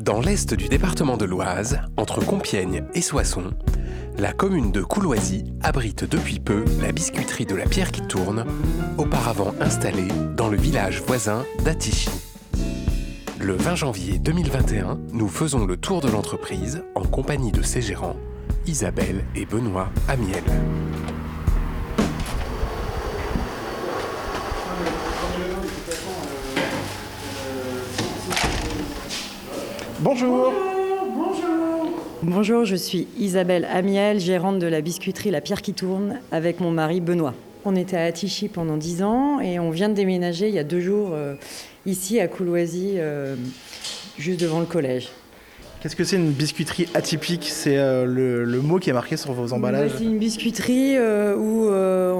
Dans l'est du département de l'Oise, entre Compiègne et Soissons, la commune de Couloisy abrite depuis peu la biscuiterie de la pierre qui tourne, auparavant installée dans le village voisin d'Atichy. Le 20 janvier 2021, nous faisons le tour de l'entreprise en compagnie de ses gérants, Isabelle et Benoît Amiel. Bonjour. Bonjour, je suis Isabelle Amiel, gérante de la biscuiterie La Pierre qui tourne avec mon mari Benoît. On était à Atichy pendant 10 ans et on vient de déménager il y a deux jours euh, ici à Couloisy, euh, juste devant le collège. Qu'est-ce que c'est une biscuiterie atypique? C'est euh, le, le mot qui est marqué sur vos emballages? Bah, C'est une biscuiterie où euh,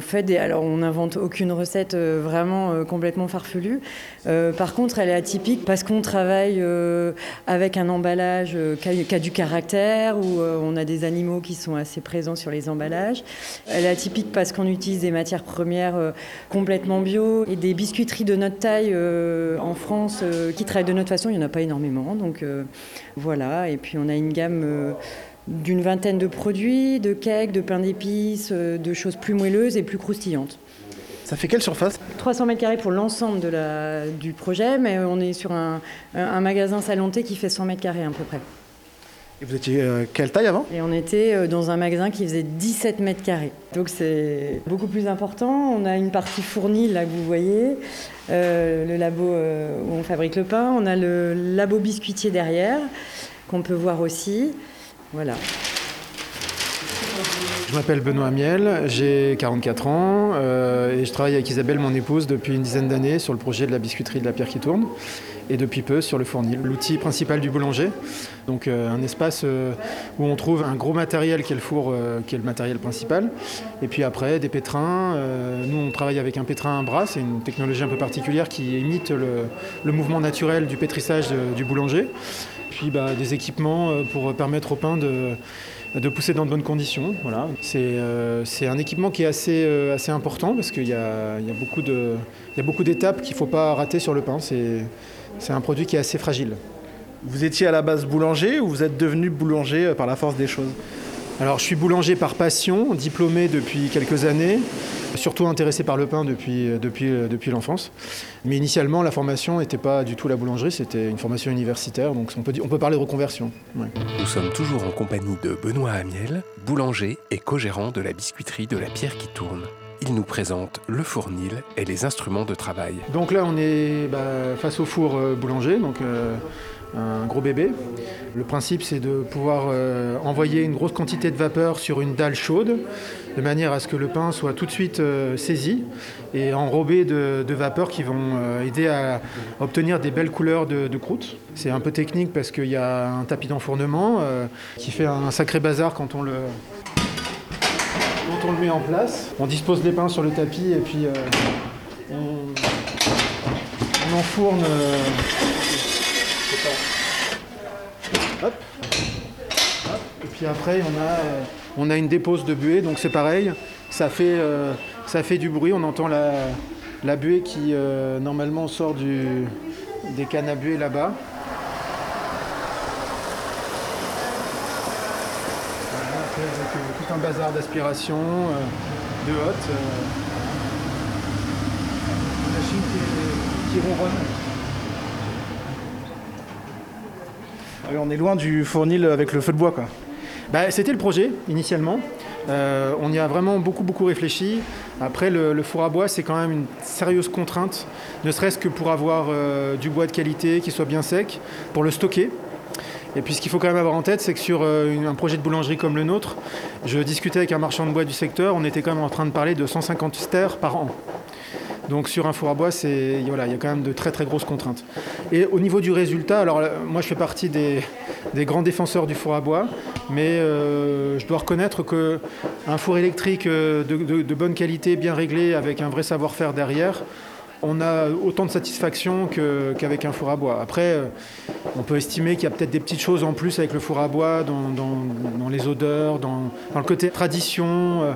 on fait. Alors, on n'invente aucune recette euh, vraiment euh, complètement farfelue. Euh, par contre, elle est atypique parce qu'on travaille avec un emballage qui, a, du caractère, où on a des animaux qui sont assez présents sur les emballages. Elle est atypique parce qu'on utilise des matières premières complètement bio et des biscuiteries de notre taille en France qui travaillent de notre façon. Il n'y en a pas énormément. Donc voilà. Et puis, on a une gamme. D'une vingtaine de produits, de cakes, de pain d'épices, euh, de choses plus moelleuses et plus croustillantes. Ça fait quelle surface? 300 mètres carrés pour l'ensemble du projet, mais on est sur un, magasin salonté qui fait 100 mètres carrés à peu près. Et vous étiez euh, quelle taille avant? Et on était euh, dans un magasin qui faisait 17 mètres carrés. Donc c'est beaucoup plus important. On a une partie fournie là que vous voyez, euh, le labo euh, où on fabrique le pain. On a le labo biscuitier derrière qu'on peut voir aussi. Voilà. Je m'appelle Benoît Miel, j'ai 44 ans euh, et je travaille avec Isabelle, mon épouse, depuis une dizaine d'années sur le projet de la biscuiterie de la pierre qui tourne et depuis peu sur le fournil, l'outil principal du boulanger. Donc euh, un espace euh, où on trouve un gros matériel qui est le four, euh, qui est le matériel principal. Et puis après, des pétrins. Nous, on travaille avec un pétrin à bras, c'est une technologie un peu particulière qui imite le, mouvement naturel du pétrissage du boulanger. Puis bah, des équipements pour permettre au pain de de pousser dans de bonnes conditions. Voilà. C'est euh, c'est un équipement qui est assez, euh, assez important parce qu'il y y a beaucoup de- il y a beaucoup d'étapes qu'il ne faut pas rater sur le pain. C'est c'est un produit qui est assez fragile. Vous étiez à la base boulanger ou vous êtes devenu boulanger euh, par la force des choses? Alors je suis boulanger par passion, diplômé depuis quelques années, surtout intéressé par le pain depuis, depuis, depuis l'enfance. Mais initialement, la formation n'était pas du tout la boulangerie, c'était une formation universitaire, donc on peut, parler de reconversion. Nous sommes toujours en compagnie de Benoît Amiel, boulanger et co-gérant de la biscuiterie de la pierre qui tourne. Il nous présente le fournil et les instruments de travail. Donc là, on est bah, face au four euh, boulanger, donc euh, un gros bébé. Le principe, c'est de pouvoir euh, envoyer une grosse quantité de vapeur sur une dalle chaude, de manière à ce que le pain soit tout de suite saisi et enrobé de, de vapeur qui vont aider à obtenir des belles couleurs de, croûte. C'est un peu technique parce qu'il y a un tapis d'enfournement qui fait un sacré bazar quand on le, quand on le met en place. On dispose les pains sur le tapis et puis euh, on, enfourne. euh. Et puis après, on a, euh, on a une dépose de buée, donc c'est pareil. Ça fait, du bruit, on entend la, buée qui normalement sort des cannes à buée là-bas. Voilà, après, avec euh, tout un bazar d'aspiration, euh, de hotte. euh, une machine qui, qui ronronne. Ah On est loin du fournil avec le feu de bois quoi. Bah, C'était le projet initialement. Euh, on y a vraiment beaucoup beaucoup réfléchi. Après, le, le four à bois, c'est quand même une sérieuse contrainte, ne serait-ce que pour avoir euh, du bois de qualité qui soit bien sec, pour le stocker. Et puis ce qu'il faut quand même avoir en tête, c'est que sur euh, un projet de boulangerie comme le nôtre, je discutais avec un marchand de bois du secteur, on était quand même en train de parler de 150 stères par an. Donc sur un four à bois, voilà, il y a quand même de très très grosses contraintes. Et au niveau du résultat, alors là, moi je fais partie des, grands défenseurs du four à bois, mais euh, je dois reconnaître que un four électrique euh, de bonne qualité, bien réglé, avec un vrai savoir-faire derrière, on a autant de satisfaction qu'avec un four à bois. Après, euh, on peut estimer qu'il y a peut-être des petites choses en plus avec le four à bois, dans, les odeurs, dans, le côté tradition, euh,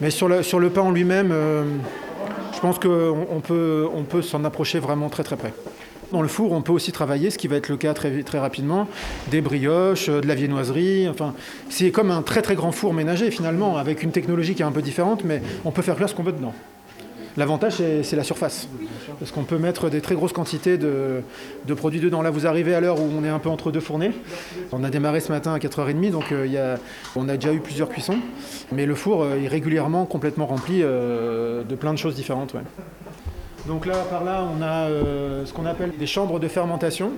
mais sur le, pain en lui-même. euh, je pense qu'on on peut, s'en approcher vraiment très très près. Dans le four, on peut aussi travailler, ce qui va être le cas très, très rapidement, des brioches, de la viennoiserie. Enfin, c'est comme un très très grand four ménager finalement, avec une technologie qui est un peu différente, mais on peut faire cuire ce qu'on veut dedans. L'avantage, c'est la surface. Parce qu'on peut mettre des très grosses quantités de, produits dedans. Là, vous arrivez à l'heure où on est un peu entre deux fournées. On a démarré ce matin à 4h30, donc euh, on a déjà eu plusieurs cuissons. Mais le four euh, est régulièrement complètement rempli euh, de plein de choses différentes. Donc là, par là, on a ce qu'on appelle des chambres de fermentation.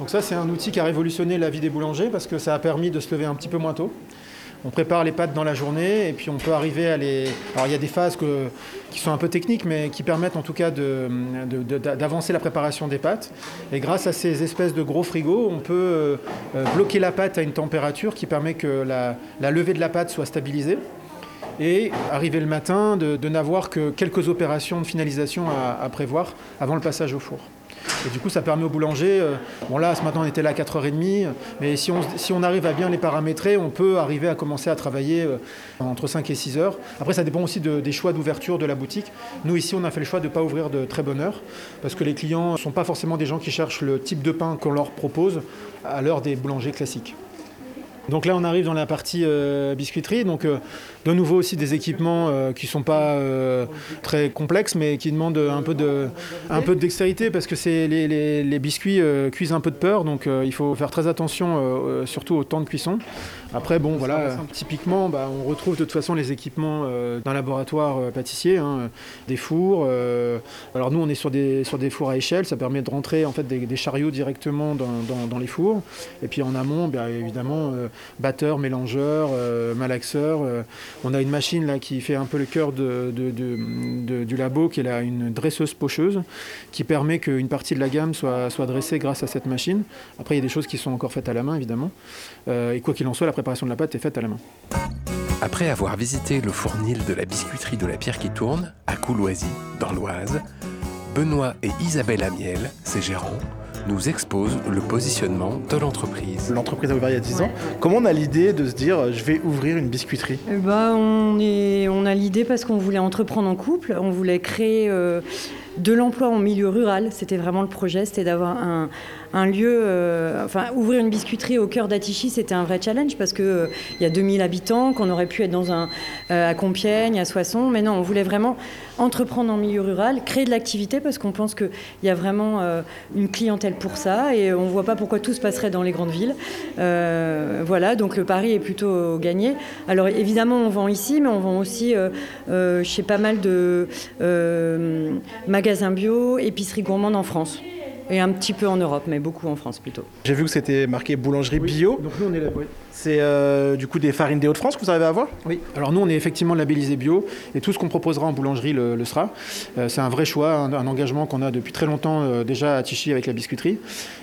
Donc ça, c'est un outil qui a révolutionné la vie des boulangers parce que ça a permis de se lever un petit peu moins tôt. On prépare les pâtes dans la journée et puis on peut arriver à les. Alors il y a des phases qui sont un peu techniques, mais qui permettent en tout cas d'avancer la préparation des pâtes. Et grâce à ces espèces de gros frigos, on peut euh, bloquer la pâte à une température qui permet que la, levée de la pâte soit stabilisée et arriver le matin de, n'avoir que quelques opérations de finalisation à, prévoir avant le passage au four. Et du coup, ça permet au boulanger, euh, bon là, ce matin, on était là à 4h30, mais si on, si on arrive à bien les paramétrer, on peut arriver à commencer à travailler euh, entre 5 et 6 heures. Après, ça dépend aussi des choix d'ouverture de la boutique. Nous, ici, on a fait le choix de ne pas ouvrir de très bonne heure, parce que les clients ne sont pas forcément des gens qui cherchent le type de pain qu'on leur propose à l'heure des boulangers classiques. Donc là, on arrive dans la partie euh, biscuiterie. Donc, euh, de nouveau aussi des équipements euh, qui ne sont pas très complexes, mais qui demandent un peu de, un peu de dextérité parce que c'est les, biscuits cuisent un peu de peur. Donc, il faut faire très attention, surtout au temps de cuisson. Après, bon, voilà, typiquement, bah, on retrouve de toute façon les équipements d'un laboratoire pâtissier, hein, des fours. alors nous, on est sur des, sur des fours à échelle. Ça permet de rentrer en fait des, chariots directement dans, les fours. Et puis en amont, bien évidemment batteur, mélangeur, euh, malaxeur. Euh, on a une machine là qui fait un peu le cœur du labo, qui est là une dresseuse pocheuse, qui permet qu'une partie de la gamme soit, soit dressée grâce à cette machine. Après, il y a des choses qui sont encore faites à la main, évidemment. Euh, et quoi qu'il en soit, la préparation de la pâte est faite à la main. Après avoir visité le fournil de la biscuiterie de la pierre qui tourne, à Couloisy, dans l'Oise, Benoît et Isabelle Amiel, ses gérants, nous expose le positionnement de l'entreprise. L'entreprise a ouvert il y a 10 ans. Comment on a l'idée de se dire je vais ouvrir une biscuiterie? Eh ben, on, est, on a l'idée parce qu'on voulait entreprendre en couple, on voulait créer euh, de l'emploi en milieu rural. C'était vraiment le projet, c'était d'avoir un, lieu, euh, enfin ouvrir une biscuiterie au cœur d'Atichy, c'était un vrai challenge parce que euh, y a 2000 habitants, qu'on aurait pu être dans un euh, à Compiègne, à Soissons, mais non, on voulait vraiment entreprendre en milieu rural, créer de l'activité parce qu'on pense qu'il y a vraiment une clientèle pour ça et on voit pas pourquoi tout se passerait dans les grandes villes. voilà, donc le pari est plutôt gagné. Alors évidemment, on vend ici, mais on vend aussi chez pas mal de magasins bio, épiceries gourmandes en France. Et un petit peu en Europe, mais beaucoup en France plutôt. J'ai vu que c'était marqué boulangerie bio. Donc nous, on est là, oui. C'est euh, du coup des farines des Hauts-de-France que vous arrivez à avoir? Oui. Alors nous, on est effectivement labellisé bio et tout ce qu'on proposera en boulangerie le, sera. Euh, c'est un vrai choix, un, engagement qu'on a depuis très longtemps euh, déjà à Tichy avec la biscuiterie.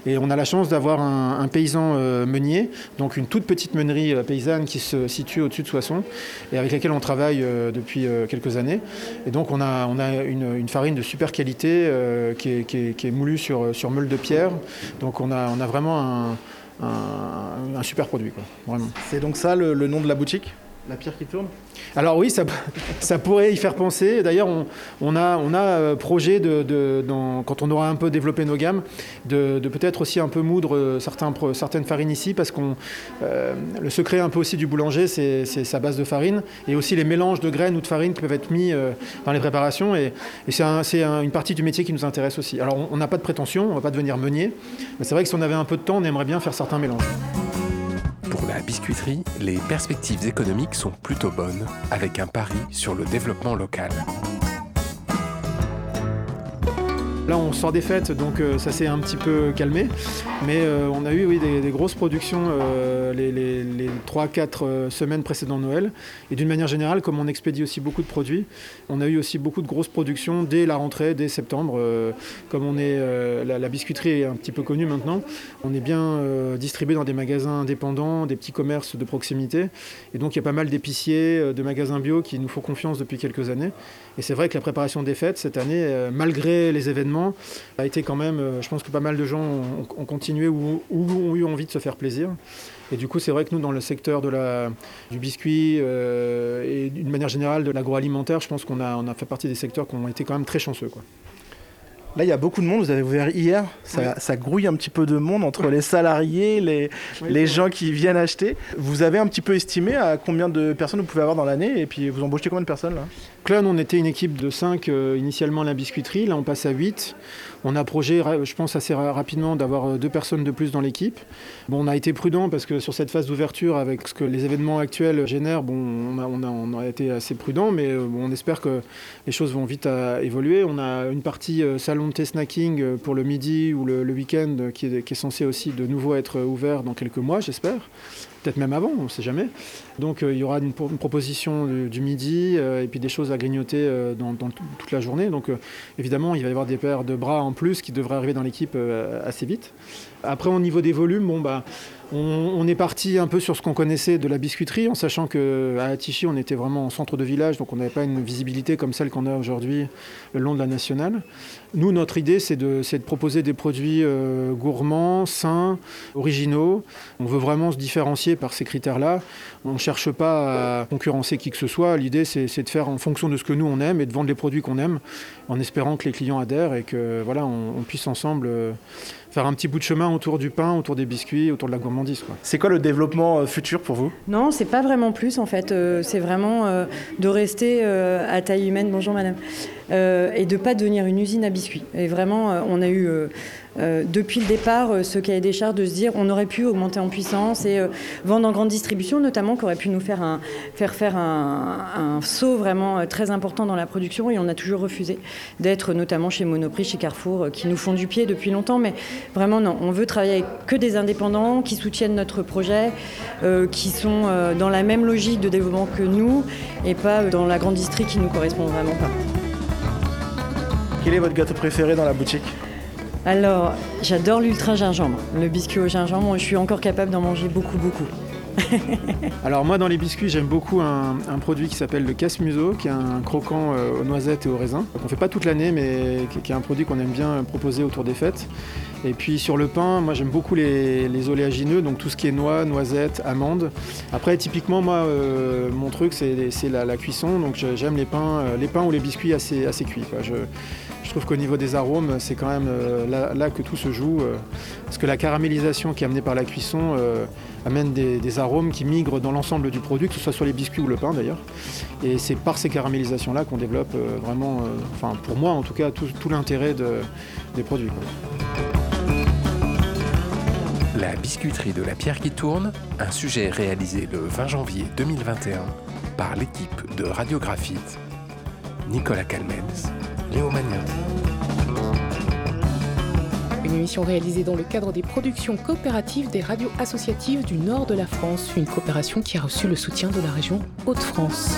Et on a la chance d'avoir un, paysan meunier, donc une toute petite meunerie paysanne qui se situe au-dessus de Soissons et avec laquelle on travaille depuis quelques années. Et donc on a, une, farine de super qualité qui est, moulue sur, sur meule de pierre. Donc on a vraiment un un, super produit, quoi, vraiment. C'est donc ça le nom de la boutique? La pierre qui tourne? Alors oui, ça, pourrait y faire penser. D'ailleurs, on, a, euh, projet, de, quand on aura un peu développé nos gammes, de, peut-être aussi un peu moudre euh, certains, certaines farines ici, parce que euh, le secret un peu aussi du boulanger, c'est sa base de farine, et aussi les mélanges de graines ou de farine qui peuvent être mis dans les préparations. Et, c'est une partie du métier qui nous intéresse aussi. Alors on n'a pas de prétention, on ne va pas devenir meunier, mais c'est vrai que si on avait un peu de temps, on aimerait bien faire certains mélanges biscuiterie, les perspectives économiques sont plutôt bonnes, avec un pari sur le développement local. Là, on sort des fêtes, donc euh, ça s'est un petit peu calmé. Mais euh, on a eu des, grosses productions euh, les, les, 3-4 semaines précédant Noël. Et d'une manière générale, comme on expédie aussi beaucoup de produits, on a eu aussi beaucoup de grosses productions dès la rentrée, dès septembre. comme on est, la, biscuiterie est un petit peu connue maintenant, on est bien distribué dans des magasins indépendants, des petits commerces de proximité. Et donc il y a pas mal d'épiciers, de magasins bio qui nous font confiance depuis quelques années. Et c'est vrai que la préparation des fêtes cette année, malgré les événements, a été quand même, euh, je pense que pas mal de gens ont, continué ou, ont eu envie de se faire plaisir. Et du coup, c'est vrai que nous, dans le secteur de la, du biscuit euh, et d'une manière générale de l'agroalimentaire, je pense qu'on a, on a fait partie des secteurs qui ont été quand même très chanceux. Quoi. Là, il y a beaucoup de monde. Vous avez ouvert hier. Ça, ça grouille un petit peu de monde entre les salariés, les, les gens qui viennent acheter. Vous avez un petit peu estimé à combien de personnes vous pouvez avoir dans l'année et puis vous embauchez combien de personnes là? Clone, on était une équipe de 5 euh, initialement à la biscuiterie. Là, on passe à 8. On a projet, je pense, assez rapidement d'avoir euh, deux personnes de plus dans l'équipe. On a été prudent parce que sur cette phase d'ouverture, avec ce que les événements actuels génèrent, on a, été assez prudent, mais euh, on espère que les choses vont vite évoluer. On a une partie salon de thé snacking pour le midi ou le, le week-end qui est, qui est censé aussi de nouveau être ouvert dans quelques mois, j'espère peut-être même avant, on ne sait jamais. Donc euh, il y aura une, proposition du, du midi euh, et puis des choses à grignoter euh, dans, dans, toute la journée. Donc évidemment, il va y avoir des paires de bras en plus qui devraient arriver dans l'équipe assez vite. Après, au niveau des volumes, bon, bah, on, est parti un peu sur ce qu'on connaissait de la biscuiterie, en sachant qu'à Atichi, on était vraiment en centre de village, donc on n'avait pas une visibilité comme celle qu'on a aujourd'hui le long de la nationale. Nous, notre idée, c'est de, proposer des produits euh, gourmands, sains, originaux. On veut vraiment se différencier par ces critères-là. On ne cherche pas à concurrencer qui que ce soit. L'idée, c'est de faire en fonction de ce que nous, on aime et de vendre les produits qu'on aime, en espérant que les clients adhèrent et que voilà, on, on puisse ensemble euh, faire un petit bout de chemin autour du pain, autour des biscuits, autour de la gourmandise. C'est quoi le développement euh, futur pour vous? Non, c'est pas vraiment plus en fait. Euh, c'est vraiment euh, de rester euh, à taille humaine. Bonjour madame. Euh, et de pas devenir une usine à biscuits. Et vraiment, euh, on a eu euh, depuis le départ ce cahier des charges de se dire on aurait pu augmenter en puissance et vendre en grande distribution, notamment, qui aurait pu nous faire, faire faire un, saut vraiment très important dans la production. Et on a toujours refusé d'être notamment chez Monoprix, chez Carrefour, qui nous font du pied depuis longtemps. Mais vraiment, non, on veut travailler avec que des indépendants qui soutiennent notre projet, qui sont dans la même logique de développement que nous et pas dans la grande distrie qui nous correspond vraiment pas. Quel est votre gâteau préféré dans la boutique? Alors, j'adore l'ultra gingembre. Le biscuit au gingembre, je suis encore capable d'en manger beaucoup, beaucoup. Alors moi dans les biscuits j'aime beaucoup un, produit qui s'appelle le casse-museau qui est un croquant euh, aux noisettes et aux raisins. On fait pas toute l'année mais qui, est un produit qu'on aime bien proposer autour des fêtes. Et puis sur le pain, moi j'aime beaucoup les, oléagineux, donc tout ce qui est noix, noisettes, amandes. Après typiquement moi euh, mon truc c'est la, cuisson, donc j'aime les pains, euh, les pains ou les biscuits assez, cuits. Trouve qu'au niveau des arômes, c'est quand même euh, là, que tout se joue. Euh, parce que la caramélisation qui est amenée par la cuisson euh, amène des, arômes qui migrent dans l'ensemble du produit, que ce soit sur les biscuits ou le pain d'ailleurs. Et c'est par ces caramélisations-là qu'on développe vraiment, enfin pour moi en tout cas, tout, l'intérêt de, des produits. La biscuiterie de la pierre qui tourne, un sujet réalisé le 20 janvier 2021 par l'équipe de Radiographite, Nicolas Calmens. Une émission réalisée dans le cadre des productions coopératives des radios associatives du nord de la France, une coopération qui a reçu le soutien de la région Hauts-de-France.